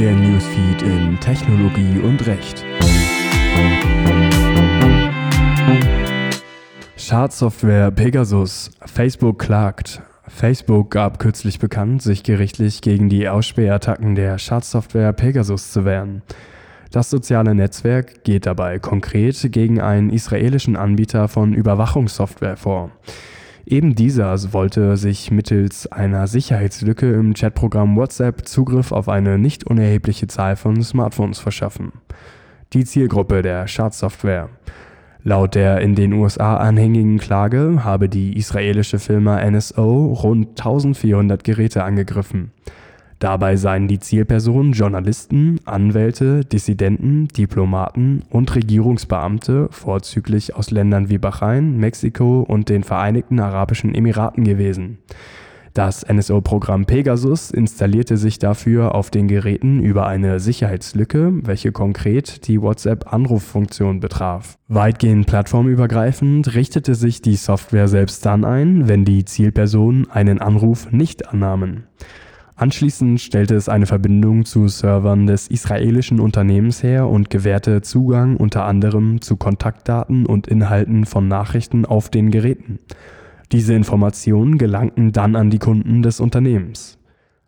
der Newsfeed in Technologie und Recht. Schadsoftware Pegasus. Facebook klagt. Facebook gab kürzlich bekannt, sich gerichtlich gegen die Ausspähattacken der Schadsoftware Pegasus zu wehren. Das soziale Netzwerk geht dabei konkret gegen einen israelischen Anbieter von Überwachungssoftware vor. Eben dieser wollte sich mittels einer Sicherheitslücke im Chatprogramm WhatsApp Zugriff auf eine nicht unerhebliche Zahl von Smartphones verschaffen. Die Zielgruppe der Schadsoftware. Laut der in den USA anhängigen Klage habe die israelische Firma NSO rund 1400 Geräte angegriffen. Dabei seien die Zielpersonen Journalisten, Anwälte, Dissidenten, Diplomaten und Regierungsbeamte vorzüglich aus Ländern wie Bahrain, Mexiko und den Vereinigten Arabischen Emiraten gewesen. Das NSO-Programm Pegasus installierte sich dafür auf den Geräten über eine Sicherheitslücke, welche konkret die WhatsApp-Anruffunktion betraf. Weitgehend plattformübergreifend richtete sich die Software selbst dann ein, wenn die Zielpersonen einen Anruf nicht annahmen. Anschließend stellte es eine Verbindung zu Servern des israelischen Unternehmens her und gewährte Zugang unter anderem zu Kontaktdaten und Inhalten von Nachrichten auf den Geräten. Diese Informationen gelangten dann an die Kunden des Unternehmens.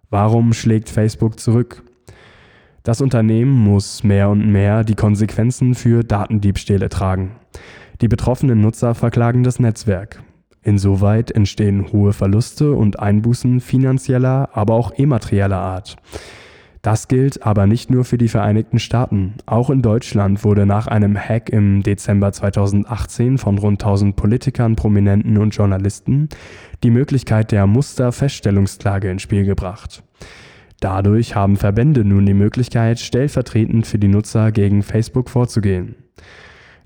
Warum schlägt Facebook zurück? Das Unternehmen muss mehr und mehr die Konsequenzen für Datendiebstähle tragen. Die betroffenen Nutzer verklagen das Netzwerk. Insoweit entstehen hohe Verluste und Einbußen finanzieller, aber auch immaterieller Art. Das gilt aber nicht nur für die Vereinigten Staaten. Auch in Deutschland wurde nach einem Hack im Dezember 2018 von rund 1000 Politikern, Prominenten und Journalisten die Möglichkeit der Musterfeststellungsklage ins Spiel gebracht. Dadurch haben Verbände nun die Möglichkeit, stellvertretend für die Nutzer gegen Facebook vorzugehen.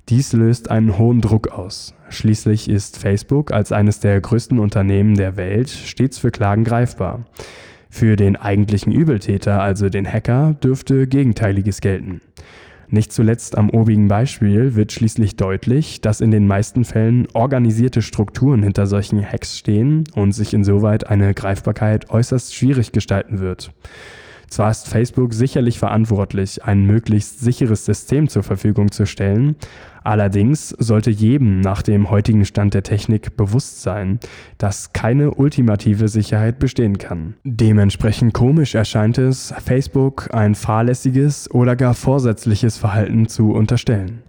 Dies löst einen hohen Druck aus. Schließlich ist Facebook als eines der größten Unternehmen der Welt stets für Klagen greifbar. Für den eigentlichen Übeltäter, also den Hacker, dürfte Gegenteiliges gelten. Nicht zuletzt am obigen Beispiel wird schließlich deutlich, dass in den meisten Fällen organisierte Strukturen hinter solchen Hacks stehen und sich insoweit eine Greifbarkeit äußerst schwierig gestalten wird. Zwar ist Facebook sicherlich verantwortlich, ein möglichst sicheres System zur Verfügung zu stellen, allerdings sollte jedem nach dem heutigen Stand der Technik bewusst sein, dass keine ultimative Sicherheit bestehen kann. Dementsprechend komisch erscheint es, Facebook ein fahrlässiges oder gar vorsätzliches Verhalten zu unterstellen.